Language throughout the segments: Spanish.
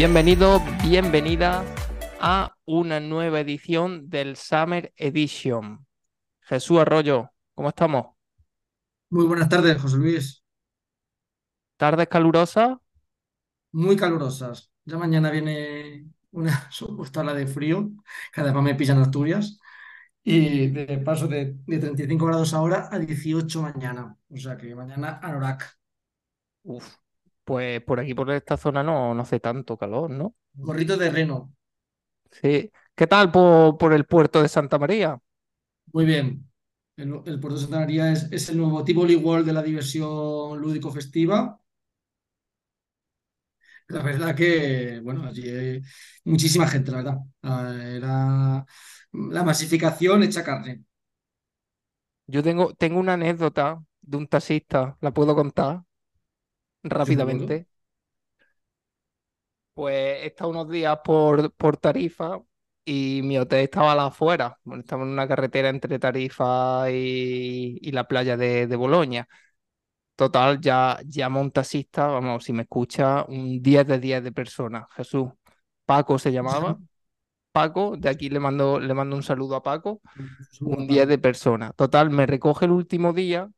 Bienvenido, bienvenida a una nueva edición del Summer Edition. Jesús Arroyo, ¿cómo estamos? Muy buenas tardes, José Luis. ¿Tardes calurosas? Muy calurosas. Ya mañana viene una supuesta ola de frío, que además me pillan Asturias, y de paso de, de 35 grados ahora a 18 mañana. O sea que mañana anorak. Uf, pues por aquí, por esta zona, no, no hace tanto calor, ¿no? Gorrito de reno. Sí. ¿Qué tal por, por el puerto de Santa María? Muy bien. El, el Puerto de Santa María es, es el nuevo Tivoli World de la diversión lúdico-festiva. La verdad que, bueno, allí hay muchísima gente, la verdad. Ah, Era la masificación hecha carne. Yo tengo, tengo una anécdota de un taxista, ¿la puedo contar. Rápidamente? Pues he estado unos días por, por Tarifa y mi hotel estaba a la afuera. Bueno, estaba en una carretera entre Tarifa y, y la playa de, de Boloña. Total, ya llama un taxista, vamos, si me escucha, un 10 de 10 de personas. Jesús. Paco se llamaba. Paco, de aquí le mando, le mando un saludo a Paco. Un 10 de personas. Total, me recoge el último día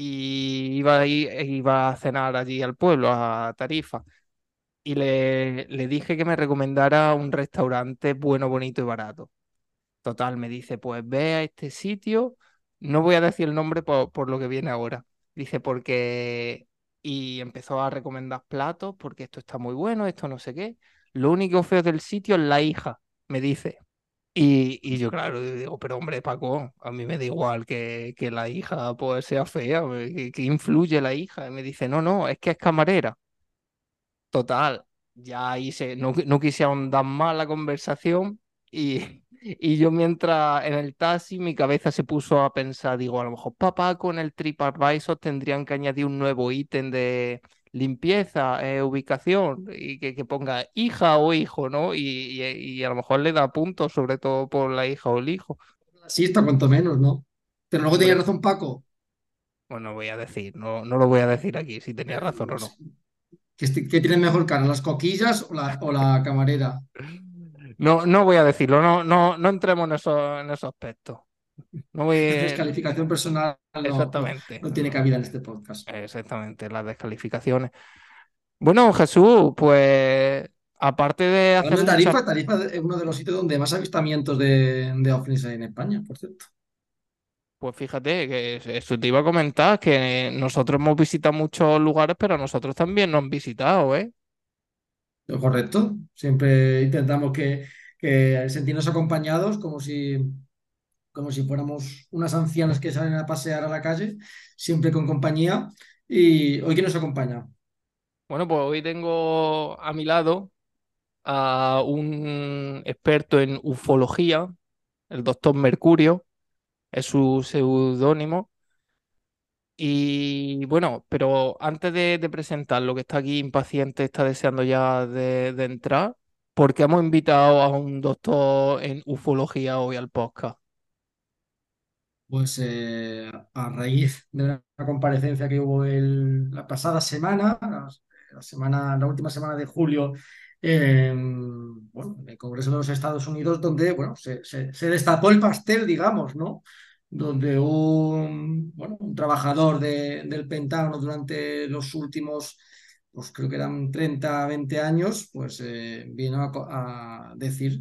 y iba a, ir- iba a cenar allí al pueblo, a Tarifa. Y le, le dije que me recomendara un restaurante bueno, bonito y barato. Total, me dice, pues ve a este sitio, no voy a decir el nombre por, por lo que viene ahora. Dice, porque... Y empezó a recomendar platos, porque esto está muy bueno, esto no sé qué. Lo único feo del sitio es la hija, me dice. Y, y yo, claro, digo, pero hombre, Paco, a mí me da igual que, que la hija pues sea fea, que, que influye la hija. Y me dice, no, no, es que es camarera. Total, ya ahí se, no, no quise ahondar más la conversación y, y yo mientras en el taxi mi cabeza se puso a pensar, digo, a lo mejor papá con el TripAdvisor tendrían que añadir un nuevo ítem de limpieza, eh, ubicación y que, que ponga hija o hijo, ¿no? Y, y, y a lo mejor le da puntos, sobre todo por la hija o el hijo. Sí, está cuanto menos, ¿no? Pero luego tenía razón Paco. bueno, voy a decir, no, no lo voy a decir aquí si tenía razón o no. pues, ¿qué, esti- qué tiene mejor cara, las coquillas o la, o la camarera? No, no voy a decirlo, no, no, no entremos en esos, en esos aspectos. No voy. Descalificación personal no, Exactamente. no tiene cabida en este podcast. Exactamente, las descalificaciones. Bueno, Jesús, pues aparte de hacer muchas. Tarifa, Tarifa es uno de los sitios donde más avistamientos de, de ovnis hay en España, por cierto. Pues fíjate que es- eso te iba a comentar, que nosotros hemos visitado muchos lugares, pero nosotros también nos han visitado, ¿eh? Lo correcto. Siempre intentamos que, que sentirnos acompañados como si, como si fuéramos unas ancianas que salen a pasear a la calle, siempre con compañía. Y hoy, ¿quién nos acompaña? Bueno, pues hoy tengo a mi lado a un experto en ufología, el doctor Mercurio, es su seudónimo. Y bueno, pero antes de, presentar lo que está aquí impaciente, está deseando ya de, de entrar, porque hemos invitado a un doctor en ufología hoy al podcast. Pues eh, a raíz de una comparecencia que hubo el- la pasada semana, la, la semana, la última semana de julio, en, bueno, en el Congreso de los Estados Unidos, donde bueno, se, destapó el pastel, digamos, ¿no? Donde un, bueno, un trabajador de- del Pentágono durante los últimos, pues creo que eran 30 20 años, pues eh, vino a decir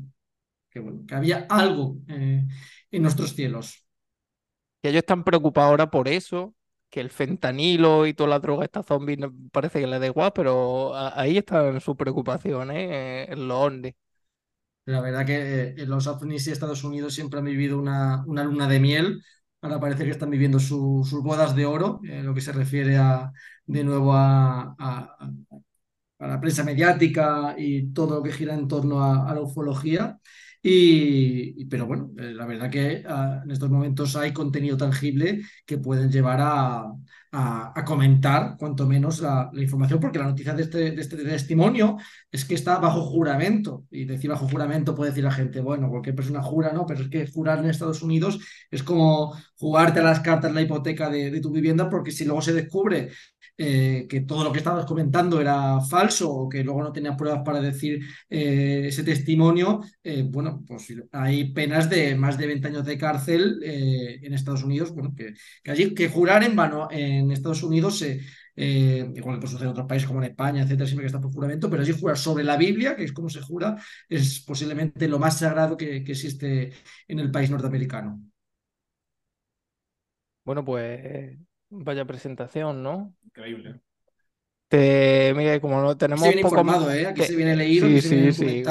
que, bueno, que había algo eh, en nuestros cielos. Que ellos están preocupados ahora por eso, que el fentanilo y toda la droga esta zombie parece que les da igual, pero ahí están sus preocupaciones, eh, en los ovnis. La verdad que eh, los ovnis y Estados Unidos siempre han vivido una, una luna de miel. Ahora parece que están viviendo su- sus bodas de oro, en lo que se refiere a, de nuevo a, a- la prensa mediática y todo lo que gira en torno a la ufología. Y, pero bueno, eh, la verdad que ah, en estos momentos hay contenido tangible que pueden llevar a, a- a comentar, cuanto menos, la, la información, porque la noticia de este, de este testimonio es que está bajo juramento. Y decir bajo juramento puede decir la gente, bueno, cualquier persona jura, ¿no? Pero es que jurar en Estados Unidos es como jugarte a las cartas la hipoteca de, de tu vivienda, porque si luego se descubre eh, que todo lo que estabas comentando era falso o que luego no tenías pruebas para decir eh, ese testimonio, eh, bueno, pues hay penas de más de 20 años de cárcel en Estados Unidos, bueno, que, allí que jurar en vano en Estados Unidos igual que puede suceder en otros países como en España, etcétera, siempre que está por juramento, pero allí jurar sobre la Biblia, que es como se jura, es posiblemente lo más sagrado que existe en el país norteamericano. Bueno, pues vaya presentación, ¿no? Increíble. Te, mira, como no tenemos se viene poco informado, ¿eh? Aquí te- se viene leído, sí, aquí se viene sí,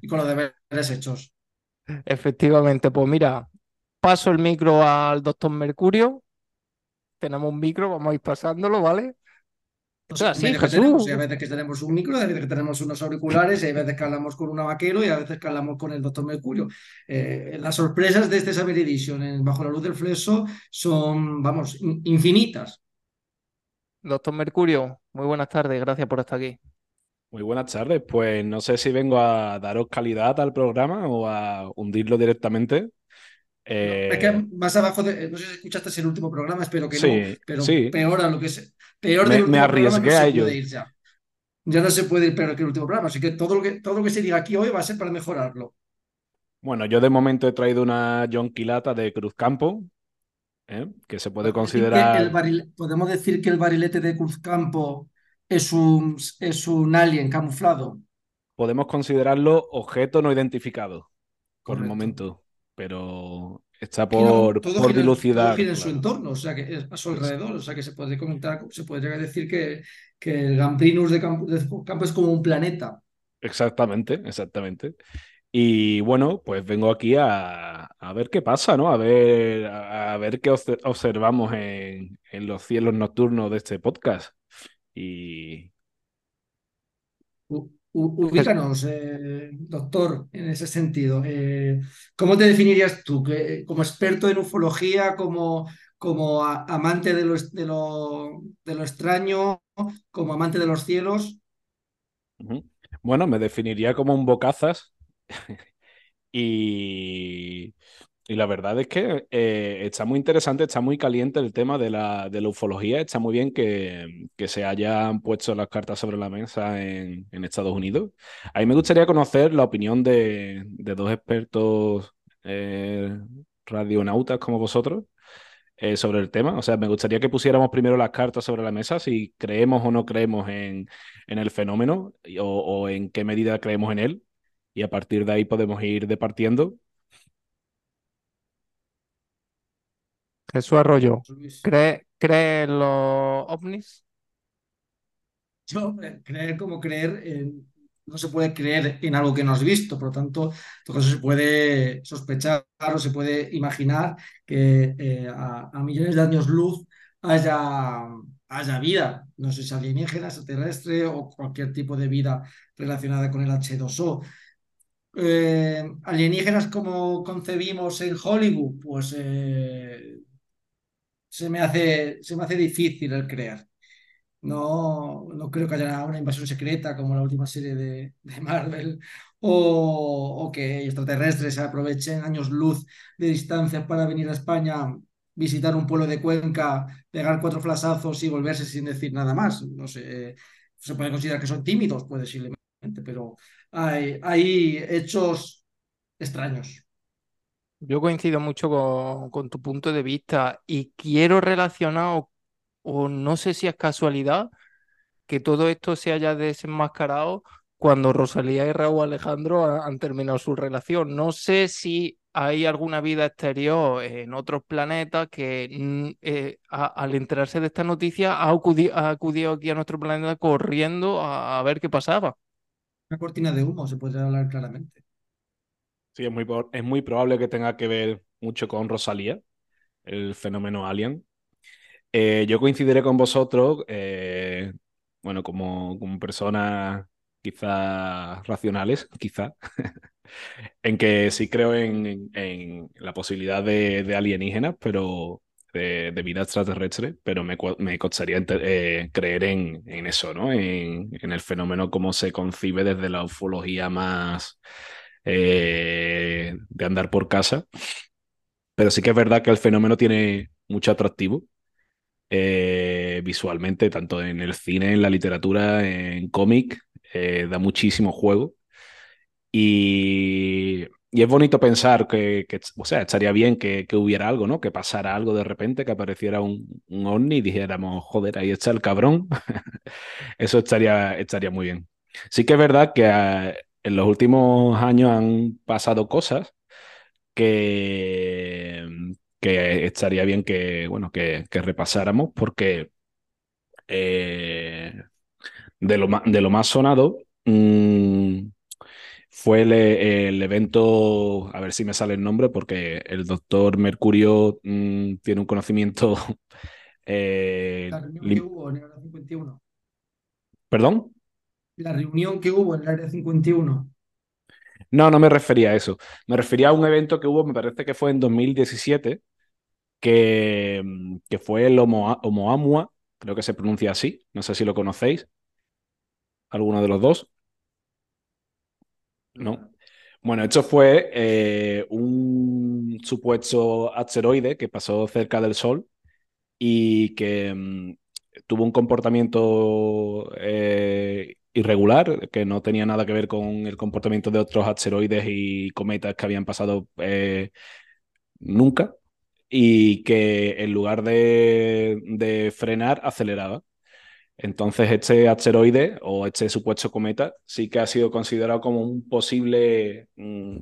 y con los deberes hechos. Efectivamente, pues mira, paso el micro al doctor Mercurio. Tenemos un micro, vamos a ir pasándolo, ¿vale? Así, medios que Jesús. tenemos, y hay veces que tenemos un micro, hay veces que tenemos unos auriculares, y hay veces que hablamos con un vaquero y a veces que hablamos con el doctor Mercurio. Eh, las sorpresas de este Saber Edition en Bajo la Luz del Flexo son, vamos, in- infinitas. Doctor Mercurio, muy buenas tardes, gracias por estar aquí. Muy buenas tardes. Pues no sé si vengo a daros calidad al programa o a hundirlo directamente. Eh, Es que más abajo, de, no sé si escuchaste el último programa, espero que no, sí, pero sí. peor a lo que es, peor Me- del me último programa arriesgué no a se ello. puede ir ya. Ya no se puede ir peor que el último programa, así que todo lo que, todo lo que se diga aquí hoy va a ser para mejorarlo. Bueno, yo de momento he traído una Jonquilata de Cruzcampo, ¿eh? que se puede considerar. el baril- podemos decir que el barilete de Cruzcampo es un, es un alien camuflado. podemos considerarlo objeto no identificado por el momento, pero está por, todo por gira, dilucidar. todo gira en su entorno, o sea, que es a su alrededor, o sea, que se puede comentar, se podría decir que, que el Gambrinus de Campo, de Campo es como un planeta. Exactamente, exactamente. Y bueno, pues vengo aquí a, a ver qué pasa, ¿no? A ver, a, a ver qué obse- observamos en, en los cielos nocturnos de este podcast. Y U- u- Ubícanos, eh, doctor, en ese sentido. Eh, ¿cómo te definirías tú? que- como experto en ufología, como, como a- amante de lo, de lo, de lo extraño, como amante de los cielos? bueno, me definiría como un bocazas. Y, y la verdad es que eh, está muy interesante, está muy caliente el tema de la, de la ufología. Está muy bien que, que se hayan puesto las cartas sobre la mesa en, en Estados Unidos. A mí me gustaría conocer la opinión de, de dos expertos eh, radionautas como vosotros eh, sobre el tema. O sea, me gustaría que pusiéramos primero las cartas sobre la mesa, si creemos o no creemos en, en el fenómeno o, o en qué medida creemos en él. Y a partir de ahí podemos ir departiendo. Jesús Arroyo, Luis? ¿cree, cree en los ovnis? Yo, creer como creer, eh, no se puede creer en algo que no has visto, por lo tanto, todo eso se puede sospechar o se puede imaginar que eh, a, a millones de años luz haya, haya vida, no sé si alienígena, extraterrestre o cualquier tipo de vida relacionada con el H2O. Eh, alienígenas como concebimos en Hollywood, pues eh, se me hace, se me hace difícil el creer. No, no creo que haya una invasión secreta como la última serie de, Marvel o, que extraterrestres aprovechen años luz de distancia para venir a España, visitar un pueblo de Cuenca, pegar cuatro flasazos y volverse sin decir nada más. No sé, se puede considerar que son tímidos, puede posiblemente, pero hay, hay hechos extraños. Yo coincido mucho con, tu punto de vista y quiero relacionar, o, no sé si es casualidad, que todo esto se haya desenmascarado cuando Rosalía y Raúl Alejandro ha- han terminado su relación. No sé si hay alguna vida exterior en otros planetas que mm, eh, al enterarse de esta noticia ha acudi- ha acudido aquí a nuestro planeta corriendo a, a ver qué pasaba. Una cortina de humo, se podría hablar claramente. Sí, es muy, es muy probable que tenga que ver mucho con Rosalía, el fenómeno alien. Eh, yo coincidiré con vosotros, eh, bueno, como, como personas quizás racionales, quizá, en que sí creo en, en la posibilidad de, de alienígenas, pero de, vida extraterrestre, pero me, me costaría eh, creer en, en eso, ¿no? En, en el fenómeno como se concibe desde la ufología más eh, de andar por casa. Pero sí que es verdad que el fenómeno tiene mucho atractivo. Eh, visualmente, tanto en el cine, en la literatura, en cómic, eh, da muchísimo juego. Y, y es bonito pensar que, o sea, estaría bien que, que, hubiera algo, ¿no? Que pasara algo de repente, que apareciera un, un ovni y dijéramos, joder, ahí está el cabrón. Eso estaría, estaría muy bien. Sí que es verdad que uh, en los últimos años han pasado cosas que, que estaría bien que, bueno, que, que repasáramos porque eh, de, lo, de lo más sonado mmm, fue el, el, evento, a ver si me sale el nombre, porque el doctor Mercurio mmm, tiene un conocimiento... Eh, la reunión que hubo en el área 51. ¿Perdón? La reunión que hubo en el área 51. No, no me refería a eso. Me refería a un evento que hubo, me parece que fue en 2017, que, que fue el Oumuamua, creo que se pronuncia así, no sé si lo conocéis. ¿Alguno de los dos? No. Bueno, esto fue eh, un supuesto asteroide que pasó cerca del Sol y que um, tuvo un comportamiento eh, irregular, que no tenía nada que ver con el comportamiento de otros asteroides y cometas que habían pasado eh, nunca, y que en lugar de, frenar, aceleraba. Entonces, este asteroide o este supuesto cometa sí que ha sido considerado como un posible mm,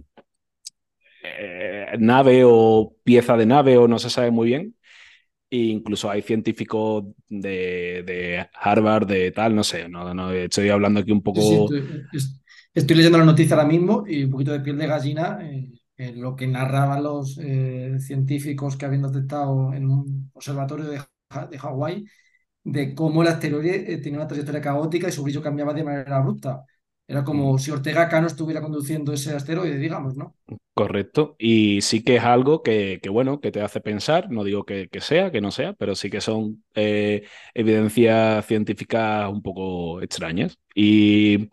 eh, nave o pieza de nave, o no se sabe muy bien. E incluso hay científicos de, de, Harvard, de tal, no sé, no, no estoy hablando aquí un poco. Sí, sí, estoy, estoy, leyendo la noticia ahora mismo y un poquito de piel de gallina. Eh, eh, lo que narraban los eh, científicos que habían detectado en un observatorio de, de Hawái de cómo el asteroide eh, tenía una trayectoria caótica y su brillo cambiaba de manera abrupta. Era como mm. si Ortega Cano estuviera conduciendo ese asteroide, digamos, ¿no? Correcto. Y sí que es algo que, que bueno, que te hace pensar, no digo que, que, sea, que no sea, pero sí que son eh, evidencias científicas un poco extrañas. Y,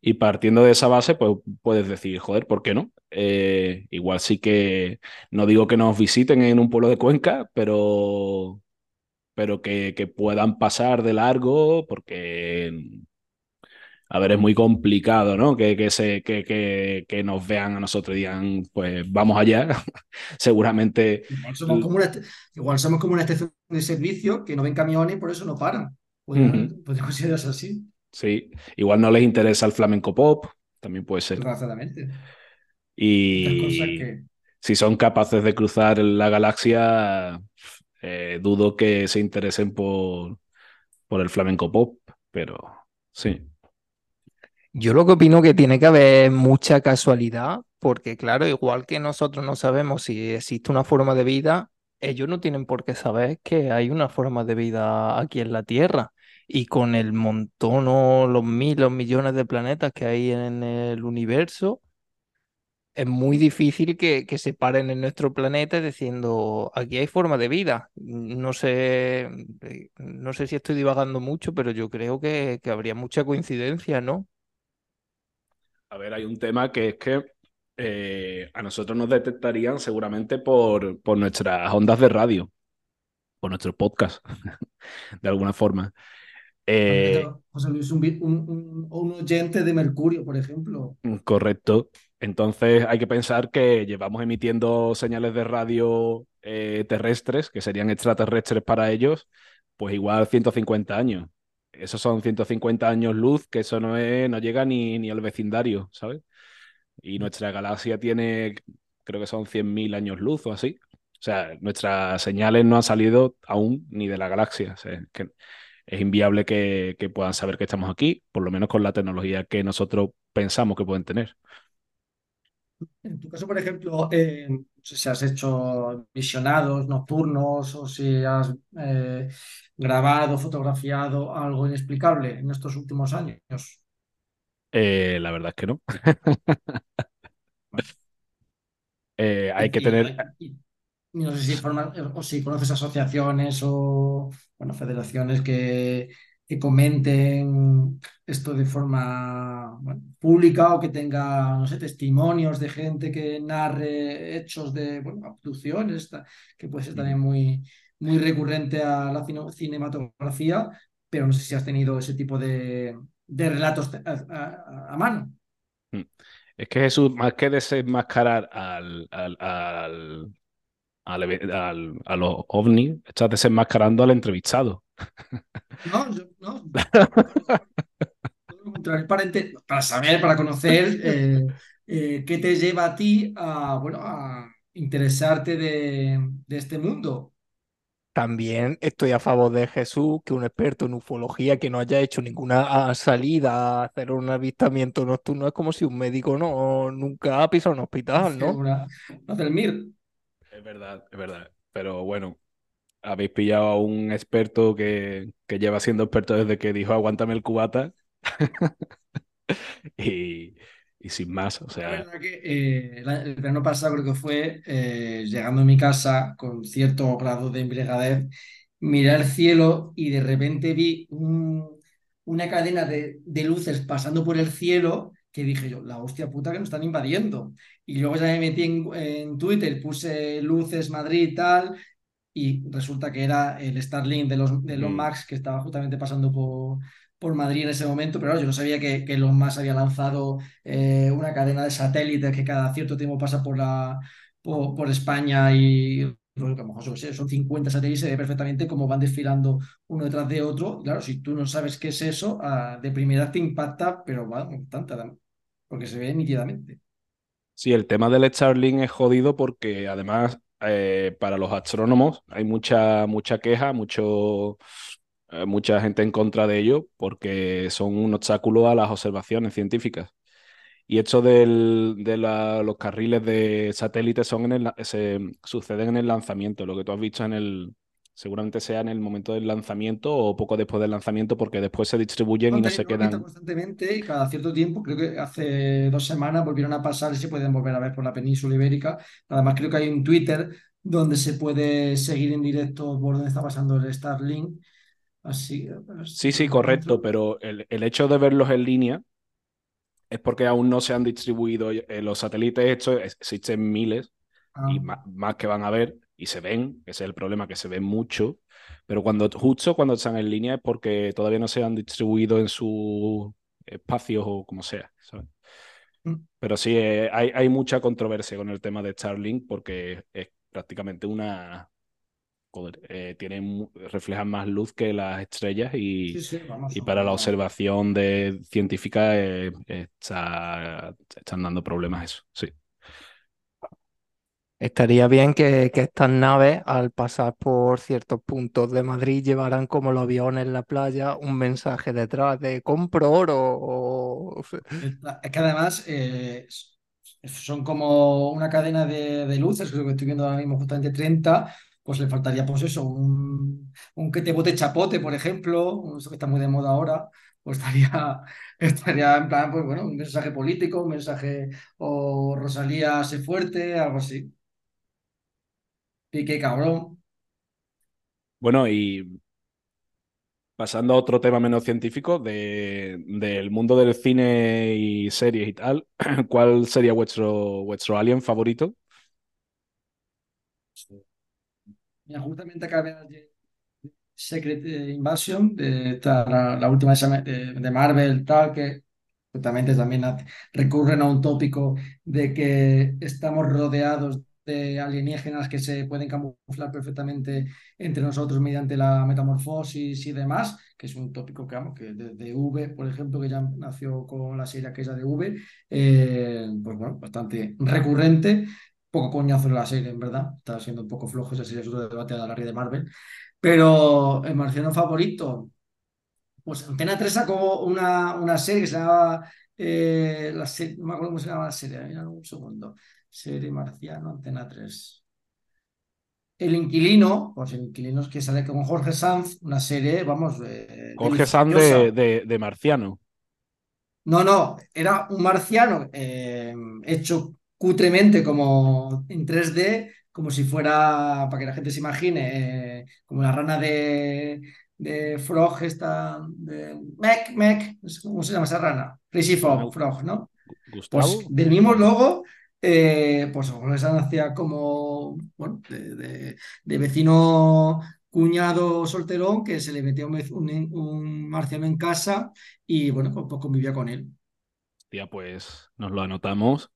y, partiendo de esa base, pues puedes decir, joder, ¿por qué no? Eh, igual sí que, no digo que nos visiten en un pueblo de Cuenca, pero pero que, que puedan pasar de largo porque, a ver, es muy complicado, ¿no? Que, que, se, que, que, que nos vean a nosotros y digan, pues vamos allá. Seguramente. Igual somos, como una, igual somos como una estación de servicio que no ven camiones y por eso no paran. Puede, uh -huh. considerarse así. Sí, igual no les interesa el flamenco pop, también puede ser. Exactamente. Y que... si son capaces de cruzar la galaxia, eh, dudo que se interesen por, por el flamenco pop, pero sí. Yo lo que opino que tiene que haber mucha casualidad, porque claro, igual que nosotros no sabemos si existe una forma de vida, ellos no tienen por qué saber que hay una forma de vida aquí en la Tierra. Y con el montón o los mil o millones de planetas que hay en el universo, es muy difícil que, se paren en nuestro planeta diciendo aquí hay forma de vida. No sé, eh, no sé si estoy divagando mucho, pero yo creo que habría mucha coincidencia, ¿no? A ver, hay un tema que es que eh, a nosotros nos detectarían seguramente por, por nuestras ondas de radio, por nuestro podcast, de alguna forma. Eh, José Luis, un, un, un, oyente de Mercurio, por ejemplo. Correcto. Entonces hay que pensar que llevamos emitiendo señales de radio eh, terrestres, que serían extraterrestres para ellos, pues igual 150 años. Esos son 150 años luz, que eso no, es, no llega ni, ni al vecindario, ¿sabes? Y nuestra galaxia tiene, creo que son 100.000 años luz o así. O sea, nuestras señales no han salido aún ni de la galaxia. O sea, que es inviable que, que puedan saber que estamos aquí, por lo menos con la tecnología que nosotros pensamos que pueden tener. En tu caso, por ejemplo, eh, si has hecho visionados nocturnos o si has eh, grabado, fotografiado algo inexplicable en estos últimos años. Eh, la verdad es que no. Eh, hay que tener... no sé si, forma- o si conoces asociaciones o bueno, federaciones que, que comenten esto de forma bueno, pública o que tenga, no sé, testimonios de gente que narre hechos de bueno, abducciones, que puede ser también muy, muy recurrente a la cinematografía, pero no sé si has tenido ese tipo de, relatos a, mano. Hmm. Es que Jesús, más que desenmascarar al, al, al, al, a los ovnis, estás desenmascarando al entrevistado. No, no. para, saber, para conocer eh, eh, qué te lleva a ti a, bueno, a interesarte de, este mundo. También estoy a favor de Jesús, que un experto en ufología que no haya hecho ninguna salida a hacer un avistamiento nocturno es como si un médico no nunca ha pisado un hospital, ¿no? del MIR. Es verdad, es verdad. Pero bueno, habéis pillado a un experto que, que lleva siendo experto desde que dijo aguántame el cubata. y, y sin más, o sea... La verdad que eh, el verano pasado creo que fue, eh, llegando a mi casa con cierto grado de embriagadez, miré al cielo y de repente vi una cadena de, de, luces pasando por el cielo que dije yo, la hostia puta que nos están invadiendo. Y luego ya me metí en, en Twitter, puse luces Madrid y tal, y resulta que era el Starlink de los, de los mm. Max que estaba justamente pasando por, por Madrid en ese momento, pero yo no sabía que, que Elon Musk había lanzado eh, una cadena de satélites que cada cierto tiempo pasa por, la, por, España y pues, a lo mejor son 50 satélites se ve perfectamente cómo van desfilando uno detrás de otro. Claro, si tú no sabes qué es eso, ah, de primera te impacta, pero va bastante, porque se ve nítidamente. Sí, el tema del Starlink es jodido porque además eh, para los astrónomos hay mucha, mucha queja, mucho eh, mucha gente en contra de ello porque son un obstáculo a las observaciones científicas. Y esto de los carriles de satélites son en el, se, suceden en el lanzamiento, lo que tú has visto en el, seguramente sea en el momento del lanzamiento o poco después del lanzamiento, porque después se distribuyen y no se quedan. Constantemente y cada cierto tiempo, creo que hace dos semanas volvieron a pasar y se pueden volver a ver por la península ibérica. Además, creo que hay un Twitter donde se puede seguir en directo por donde está pasando el Starlink Así, sí, sí, correcto, pero el, hecho de verlos en línea es porque aún no se han distribuido eh, los satélites estos, existen miles y ah. más, que van a ver y se ven, ese es el problema, que se ven mucho, pero cuando justo cuando están en línea es porque todavía no se han distribuido en sus espacios o como sea, mm. Pero sí, eh, hay, hay mucha controversia con el tema de Starlink porque es prácticamente una, eh, tienen, reflejan más luz que las estrellas y, y para la observación de científica eh, está, están dando problemas eso, sí. Estaría bien que, que, estas naves, al pasar por ciertos puntos de Madrid, llevaran como los aviones en la playa un mensaje detrás de compro oro. O... Es que además eh, son como una cadena de, de luces, creo que estoy viendo ahora mismo justamente 30, pues le faltaría pues eso, un, un que te bote chapote, por ejemplo, eso que está muy de moda ahora, pues estaría, estaría en plan, pues bueno, un mensaje político, un mensaje o Rosalía se fuerte, algo así. Pique cabrón. Bueno, y pasando a otro tema menos científico, de, del mundo del cine y series y tal, ¿cuál sería vuestro, vuestro alien favorito? Justamente acabé de Secret Invasion, de, la, última de, de, Marvel, tal, que justamente también recurren a un tópico de que estamos rodeados de alienígenas que se pueden camuflar perfectamente entre nosotros mediante la metamorfosis y demás, que es un tópico que, vamos, que de, V, por ejemplo, que ya nació con la serie aquella de V, eh, pues bueno, bastante recurrente poco coñazo en la serie, en verdad. Está siendo un poco flojo esa serie, es otro debate de la de Marvel. Pero el marciano favorito, pues Antena 3 sacó una, una serie que se llamaba. Eh, la serie, no me acuerdo cómo se llama la serie, mira un segundo. Serie Marciano, Antena 3. El inquilino, pues el inquilino es que sale con Jorge Sanz, una serie, vamos. Eh, Jorge Sanz de, de, Marciano. No, no, era un marciano eh, hecho cutremente como en 3D, como si fuera, para que la gente se imagine, eh, como la rana de, de Frog, esta, de Mec, Mec, ¿cómo se llama esa rana? Crazy Frog, Frog ¿no? Pues del mismo logo, eh, pues hacía como, bueno, de, de, vecino cuñado solterón que se le metió un, un- un marciano en casa y bueno, pues, pues convivía con él. Tía, pues nos lo anotamos.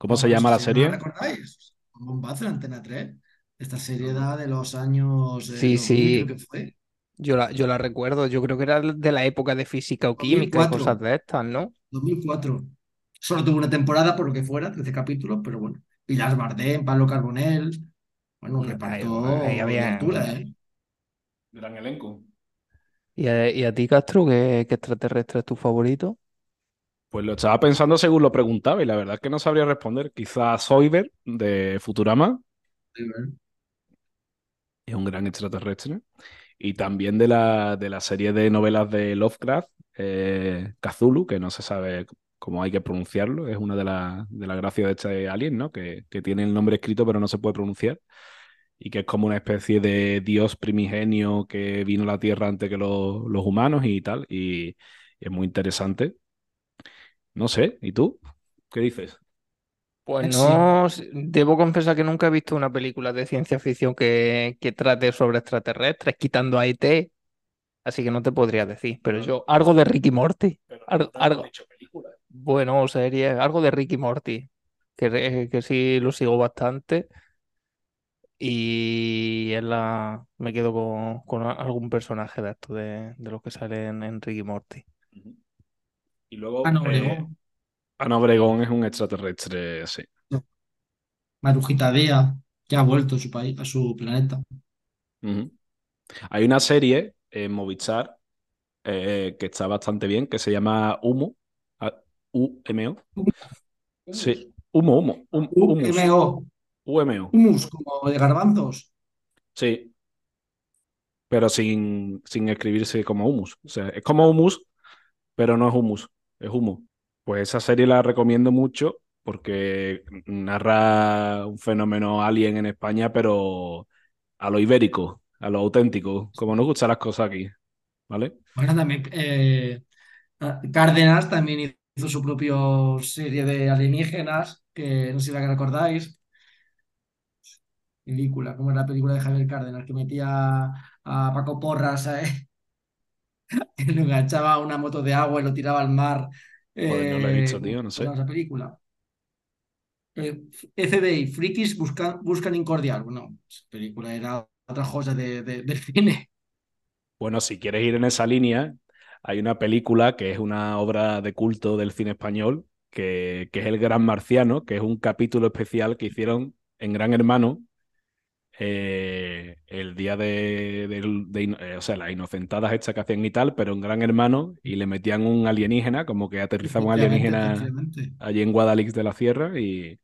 ¿Cómo se llama la serie, ¿no recordáis? Un bombazo en Antena 3. Esta serie da de los años eh, Sí, 2000, creo sí, que fue. yo la, yo la recuerdo. Yo creo que era de la época de física o química y 2004. cosas de estas, ¿no? 2004. Solo tuvo una temporada por lo que fuera, 13 capítulos, pero bueno. Pilar Bardem, Pablo Carbonell. Bueno, había... altura, ¿eh? Gran elenco. ¿Y a, y a ti, Castro, qué, qué extraterrestre es tu favorito? Pues lo estaba pensando según lo preguntaba y la verdad es que no sabría responder. Quizás Zoidberg de Futurama es un gran extraterrestre. Y también de la, de la serie de novelas de Lovecraft, eh, Cthulhu, que no se sabe cómo hay que pronunciarlo. Es una de las de la gracias de este alien, ¿no? Que, que tiene el nombre escrito pero no se puede pronunciar. Y que es como una especie de dios primigenio que vino a la Tierra antes que los, los humanos y tal. Y es muy interesante. No sé, ¿y tú? ¿Qué dices? Pues sí. no, debo confesar que nunca he visto una película de ciencia ficción que, que trate sobre extraterrestres, quitando a ET, así que no te podría decir. Pero Pero- yo, algo de Ricky Morty, Algo- bueno, serie, algo de Ricky Morty, que, que sí lo sigo bastante. Y es la, me quedo con, con algún personaje de estos de, de los que salen en Ricky Morty. Y luego, Ana eh, Obregón, Ana Obregón es un extraterrestre, sí. Marujita Díaz, que ha vuelto a su país, a su planeta. Hay una serie en Movistar eh, que está bastante bien, que se llama Humo. U-M-O. Sí, Humo, Humo. hum- Humus. UMO, UMO. humus, como de garbanzos. Sí. Pero sin, sin escribirse como humus. O sea, es como humus, pero no es humus, es humo. Pues esa serie la recomiendo mucho porque narra un fenómeno alien en España, pero a lo ibérico, a lo auténtico, como nos gustan las cosas aquí, ¿vale? Bueno, también eh, Cárdenas también hizo su propia serie de alienígenas, que no sé si la que recordáis. Película, como era la película de Javier Cárdenas, que metía a Paco Porras, ¿eh? enganchaba una moto de agua y lo tiraba al mar. No lo he Eh, visto, ¿cómo tío, no sé. esa película? Eh, FBI, Frikis buscan, buscan incordiar. Bueno, esa película era otra cosa de, de- del cine. Bueno, si quieres ir en esa línea, hay una película que es una obra de culto del cine español, que, que es El Gran Marciano, que es un capítulo especial que hicieron en Gran Hermano eh, el día de, eh, o sea, las inocentadas hechas que hacían y tal, pero en Gran Hermano y le metían un alienígena, como que aterrizaba un alienígena allí en Guadalix de la Sierra y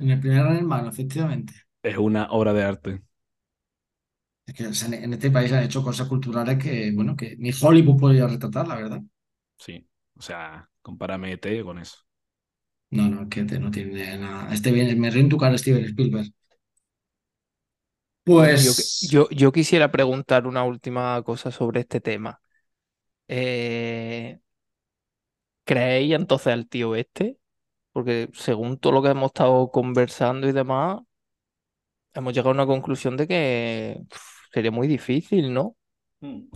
En el primer Gran Hermano, efectivamente. es una obra de arte. Es que se han- en este país han hecho cosas culturales que, bueno, que ni Hollywood podría retratar, la verdad. Sí, o sea, compárame ET con eso. No, no, es que te- no tiene nada. Este bien, me río en tu cara, Steven Spielberg. Pues, yo, yo quisiera preguntar una última cosa sobre este tema. Eh, ¿creéis entonces al tío este? Porque según todo lo que hemos estado conversando y demás, hemos llegado a una conclusión de que sería muy difícil, ¿no? Hmm.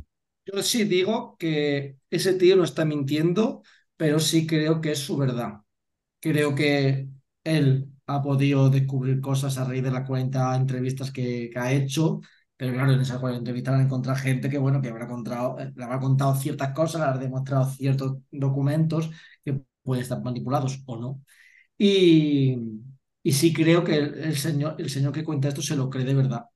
yo sí digo que ese tío no está mintiendo, pero sí creo que es su verdad. Creo que él ha podido descubrir cosas a raíz de las 40 entrevistas que, que ha hecho, pero claro, en esas 40 entrevistas han encontrado gente que, bueno, que habrá contado, eh, le habrá contado ciertas cosas, le habrá demostrado ciertos documentos que pueden estar manipulados o no. Y, y sí creo que el, el señor, el señor que cuenta esto se lo cree de verdad.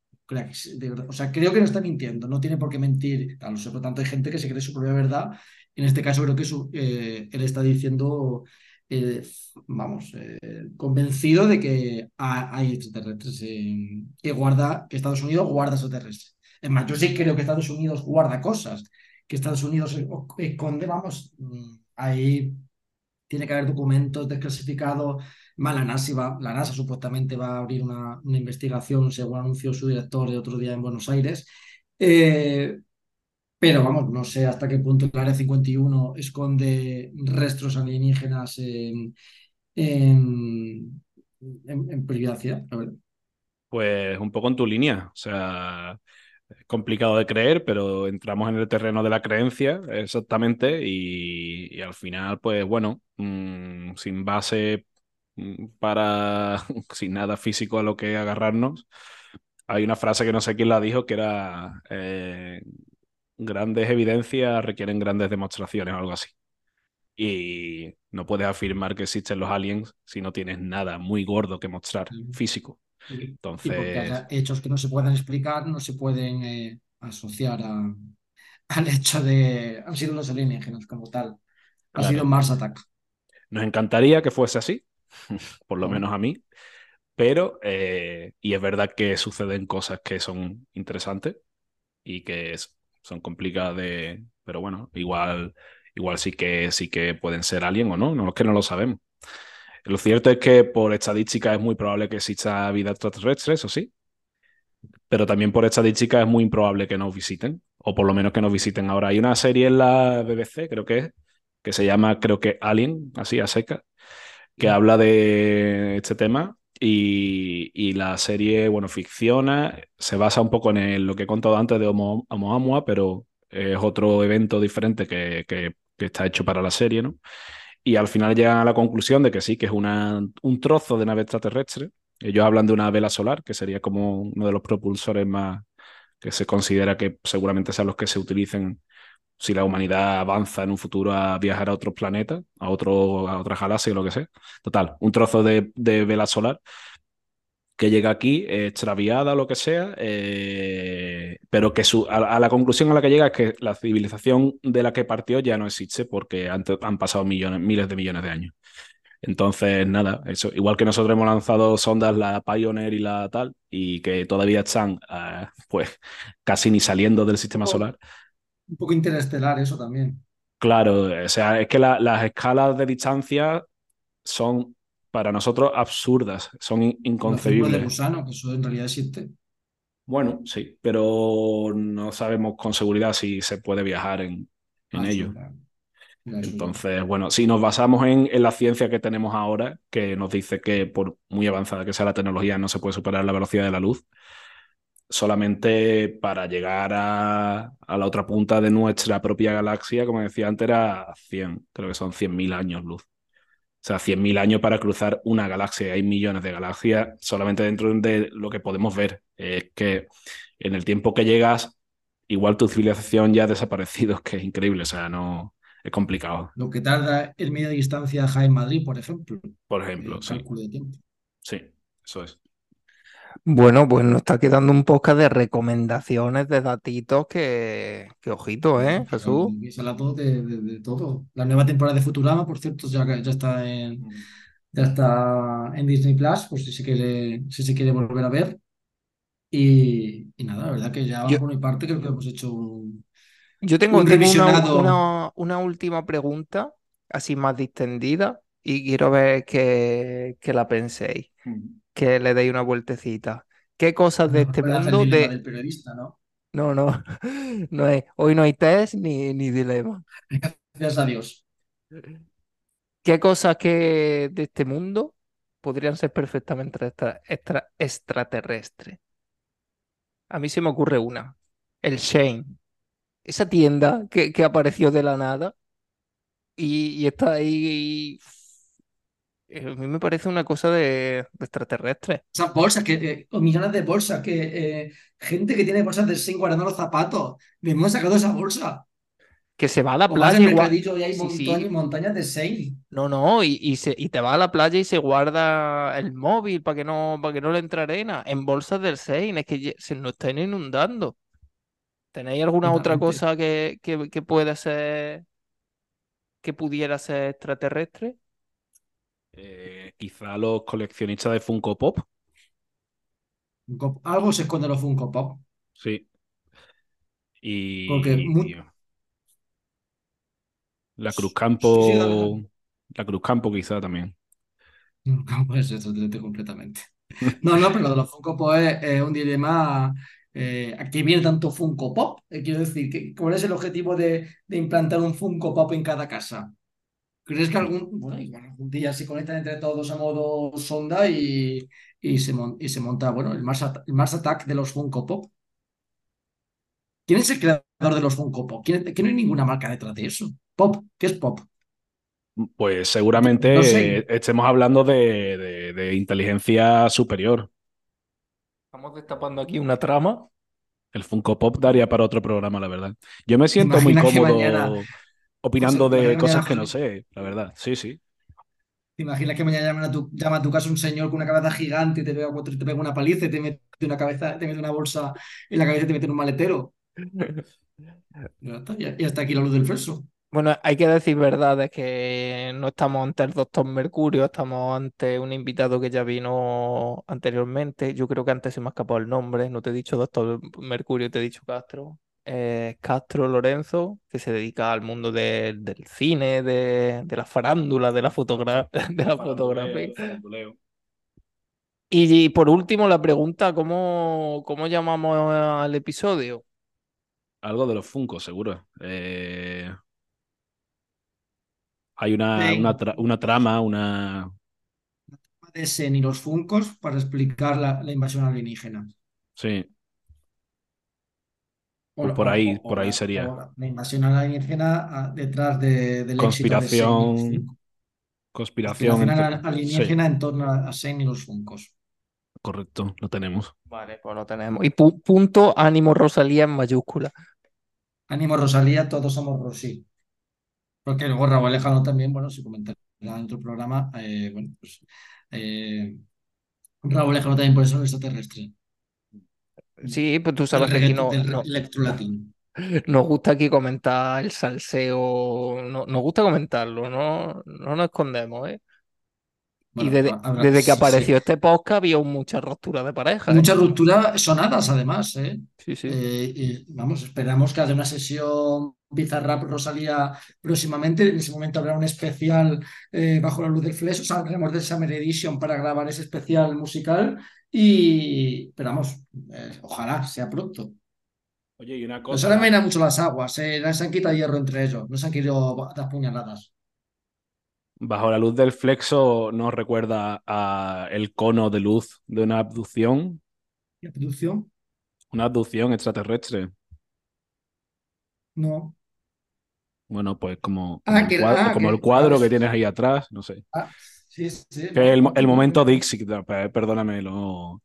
De verdad. O sea, creo que no está mintiendo, no tiene por qué mentir. Por lo tanto, hay gente que se cree su propia verdad. En este caso, creo que su- eh, él está diciendo, eh, vamos, eh, convencido de que ha- hay extraterrestres, eh, que guarda, que Estados Unidos guarda extraterrestres. Es más, yo sí creo que Estados Unidos guarda cosas, que Estados Unidos esconde, vamos, mm, ahí tiene que haber documentos desclasificados. Más la NASA, va- la NASA supuestamente va a abrir una, una investigación, según anunció su director el otro día en Buenos Aires. Eh, pero vamos, no sé hasta qué punto el Área 51 esconde restos alienígenas en, en, en- privacidad. Pues un poco en tu línea. O sea, Es complicado de creer, pero entramos en el terreno de la creencia, exactamente, y, al final, pues bueno, mmm, sin base mm, para, sin nada físico a lo que agarrarnos, hay una frase que no sé quién la dijo, que era, eh, grandes evidencias requieren grandes demostraciones o algo así. Y no puedes afirmar que existen los aliens si no tienes nada muy gordo que mostrar físico. Entonces... Y porque haya hechos que no se puedan explicar, no se pueden eh, asociar a, al hecho de han sido los alienígenas como tal. Ha Claro. sido Mars Attack. Nos encantaría que fuese así, por lo menos a mí, pero, eh, y es verdad que suceden cosas que son interesantes y que es- son complicadas de, pero bueno, igual, igual sí que, sí que pueden ser alien o no, no es que no lo sabemos. Lo cierto es que por estadística es muy probable que exista vida extraterrestre, eso sí, pero también por estadística es muy improbable que nos visiten, o por lo menos que nos visiten ahora. Hay una serie en la BBC, creo que es, que se llama, creo que Alien, así a seca, que habla de este tema y, la serie, bueno, ficciona, se basa un poco en lo que he contado antes de Homo, Oumuamua, pero es otro evento diferente que, que- que está hecho para la serie, ¿no? Y al final llegan a la conclusión de que sí, que es una, un trozo de nave extraterrestre. Ellos hablan de una vela solar, que sería como uno de los propulsores más que se considera que seguramente sean los que se utilicen si la humanidad avanza en un futuro a viajar a otros planetas, a, otro, a otras galaxias, lo que sea. Total, un trozo de, de vela solar que llega aquí eh, extraviada o lo que sea, eh, pero que su, a, a la conclusión a la que llega es que la civilización de la que partió ya no existe porque han, han pasado millones, miles de millones de años. Entonces, nada, eso. Igual que nosotros hemos lanzado sondas, la Pioneer y la tal, y que todavía están, eh, pues, casi ni saliendo del sistema solar. Un poco interestelar eso también. Claro, o sea, es que la- las escalas de distancia son para nosotros absurdas, son in- Lo círculo de inconcebibles. gusano, que eso en realidad existe. Bueno, sí, pero no sabemos con seguridad si se puede viajar en, en Ah, ello. claro. Entonces, bueno, si nos basamos en, en la ciencia que tenemos ahora, que nos dice que por muy avanzada que sea la tecnología no se puede superar la velocidad de la luz, solamente para llegar a, a la otra punta de nuestra propia galaxia, como decía antes, era 100, creo que son 100.000 años luz. O sea, 100.000 años para cruzar una galaxia. Hay millones de galaxias solamente dentro de lo que podemos ver. Es que en el tiempo que llegas, igual tu civilización ya ha desaparecido, que es increíble. O sea, no es complicado. Lo que tarda el media distancia Jaén-Madrid, por ejemplo. Por ejemplo, el sí. cálculo de tiempo. Sí, eso es. Bueno, pues nos está quedando un podcast de recomendaciones de datitos que, que ojito, ¿eh, Que Jesús? de, de- de todo. La nueva temporada de Futurama, por cierto, ya, ya está en, ya está en Disney Plus, pues si se quiere, si se quiere volver a ver. Y, y nada, la verdad que ya Yo, por mi parte creo que hemos hecho un, yo tengo, un tengo una, una, una última pregunta, así más distendida, y quiero ver que, que la penséis, que le deis una vueltecita. ¿Qué cosas de No este el mundo de... del periodista, ¿no? No, no, hoy no hay test ni, ni dilema. Gracias a Dios. ¿Qué cosas que de este mundo podrían ser perfectamente extra- extra- extraterrestres? A mí se me ocurre una, el Shane, esa tienda que, que apareció de la nada y, y está ahí. Eh, A mí me parece una cosa de, de extraterrestre. Esas bolsas, que, eh, o millones de bolsas, que eh, gente que tiene bolsas de Shein guardando los zapatos. ¿De dónde han sacado esa bolsa? Que se va a la O playa al igual. mercadillo y hay Sí, montones y sí. montañas de Shein. No, no, y, y, se, y te va a la playa y se guarda el móvil para que no, para que no le entre arena en bolsas del Shein. Es que se nos están inundando. ¿Tenéis alguna otra cosa que, que, que pueda ser, que pudiera ser extraterrestre? Eh, quizá los coleccionistas de Funko Pop, Algo se esconde en los Funko Pop. sí. Porque Y mu- la Sí, sí, dale, Cruzcampo, dale. la Cruzcampo quizá también. No ser extraterrestre completamente. No, no, pero lo de los Funko Pop es, es un dilema. Eh, ¿a qué viene tanto Funko Pop? Eh, quiero decir, ¿qué- ¿cuál es el objetivo de, de implantar un Funko Pop en cada casa? ¿Crees que algún, bueno, igual algún día se conectan entre todos a modo sonda y, y, se, mon- y se monta, bueno, el Mars, At- el Mars Attack de los Funko Pop? ¿Quién es el creador de los Funko Pop? ¿Quién- que no hay ninguna marca detrás de eso. Pop, ¿qué es pop? Pues seguramente No sé. eh, estemos hablando de, de- de inteligencia superior. Estamos destapando aquí una trama. El Funko Pop daría para otro programa, la verdad. Yo me siento muy cómodo mañana- opinando de cosas que no sé, la verdad. Sí, sí. ¿Te imaginas que mañana llaman a tu, llama a tu casa un señor con una cabeza gigante y te pega, cuatro- te pega una paliza y te mete una cabeza, te mete una bolsa en la cabeza y te mete en un maletero? Ya está, ya, ya está aquí la luz del freso. Bueno, hay que decir verdad es que no estamos ante el doctor Mercurio, estamos ante un invitado que ya vino anteriormente. Yo creo que antes se me ha escapado el nombre, no te he dicho doctor Mercurio, te he dicho Castro. Eh, Castro Lorenzo, que se dedica al mundo de- del cine, de, de la farándula, de la, fotogra- de la fotografía. Y, por último, la pregunta, ¿cómo, cómo llamamos al episodio? Algo de los Funko, seguro. Eh, hay una, Sí. una, tra- una trama, una... de Sen y los Funcos para explicar la, la invasión alienígena. Sí, O Pues por ahí- o por ahí la- sería. la, la invasión alienígena ah, detrás de- del éxito de conspiración, conspiración. Conspiración entre- alienígena en torno a, a Sen y los Funcos. Correcto, lo tenemos. Vale, pues lo tenemos. Y pu- punto ánimo Rosalía en mayúscula. Ánimo Rosalía, todos somos Rosy. Porque luego Raúl Alejandro también, bueno, se comentará en otro programa, eh, bueno, pues eh, Raúl Alejandro también puede ser un extraterrestre. Sí, pues tú sabes que aquí no, no- nos gusta aquí comentar el salseo, no, nos gusta comentarlo, no, no nos escondemos, ¿eh? Y desde, desde que sí, apareció este podcast había mucha ruptura de pareja, ¿eh? Muchas rupturas sonadas, además, ¿eh? Sí, sí. Eh, y vamos, esperamos que haya una sesión Bizarrap Rosalía próximamente. En ese momento habrá un especial eh, bajo la luz del fleso. Saldremos de Summer Edition para grabar ese especial musical. Y esperamos, eh, ojalá sea pronto. Oye, y una Pero se le cosa, mainan mucho las aguas, eh, se han quitado hierro entre ellos, no se han querido dar puñaladas. bajo la luz del flexo nos recuerda a el cono de luz de una abducción, ¿Y la producción? una abducción extraterrestre. No. Bueno, pues como, Ah, como que- el cuadro, ah, como que- el cuadro ¿sabes? que tienes ahí atrás, no sé. Sí, sí. Que el, momento. Dixit, pe- perdóname, lo,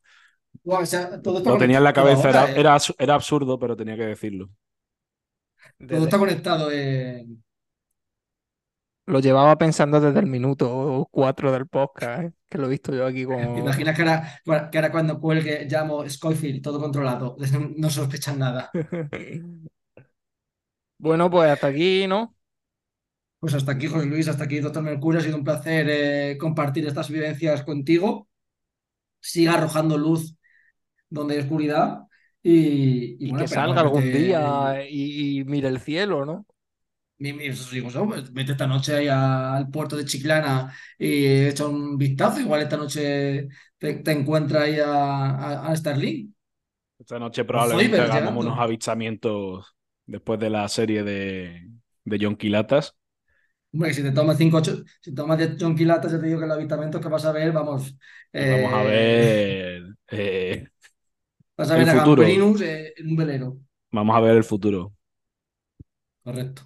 Guau, o sea, todo está lo tenía en la cabeza, era, eh. era, absu- era absurdo, pero tenía que decirlo. Todo Desde- está conectado. eh. lo llevaba pensando desde el minuto 4 del podcast, ¿eh? Que lo he visto yo aquí ¿Te como... imaginas que ahora, que ahora cuando cuelgue llamo Scofield, todo controlado? No sospechan nada. Bueno, pues hasta aquí, ¿no? Pues hasta aquí, José Luis, hasta aquí, doctor Mercurio. Ha sido un placer eh, compartir estas vivencias contigo. Siga arrojando luz donde hay oscuridad. Y, y Y bueno, que salga algún día y, y mire el cielo, ¿no? Mi- mi- os digo, ¿no? Pues Vete esta noche ahí al puerto de Chiclana y echa un vistazo. Igual esta noche te, te encuentra ahí a, a, a Starlink. Esta noche probablemente hagamos unos avistamientos después de la serie de, de John Quilatas. Hombre, si te tomas 5 8, si tomas 10 jonquilatas, ya te digo que el avistamiento que vas a ver, vamos. Vamos a eh, ver. eh, Vas a el ver a futuro. Gambrinus eh, en un velero. vamos a ver el futuro. Correcto.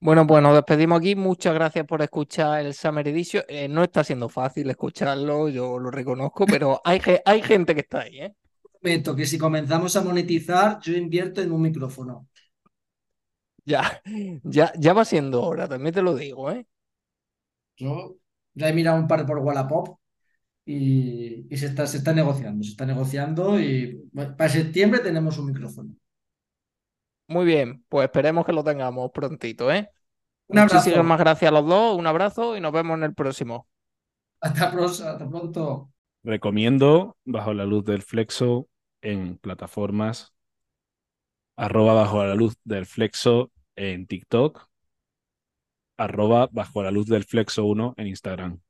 Bueno, pues nos despedimos aquí. Muchas gracias por escuchar el Summer Edition. Eh, no está siendo fácil escucharlo, yo lo reconozco, pero hay, hay gente que está ahí, ¿eh? Prometo que si comenzamos a monetizar, yo invierto en un micrófono. Ya, ya, ya va siendo hora, también te lo digo, ¿eh? Yo ya he mirado un par por Wallapop y, y se está, se está negociando, se está negociando y bueno, para septiembre tenemos un micrófono. Muy bien, pues esperemos que lo tengamos prontito, ¿eh? Un abrazo. Muchísimas gracias a los dos, un abrazo y nos vemos en el próximo. Hasta, pros- hasta pronto. Recomiendo Bajo la Luz del Flexo en plataformas arroba bajo la luz del flexo en TikTok, arroba bajo la luz del flexo 1 en Instagram.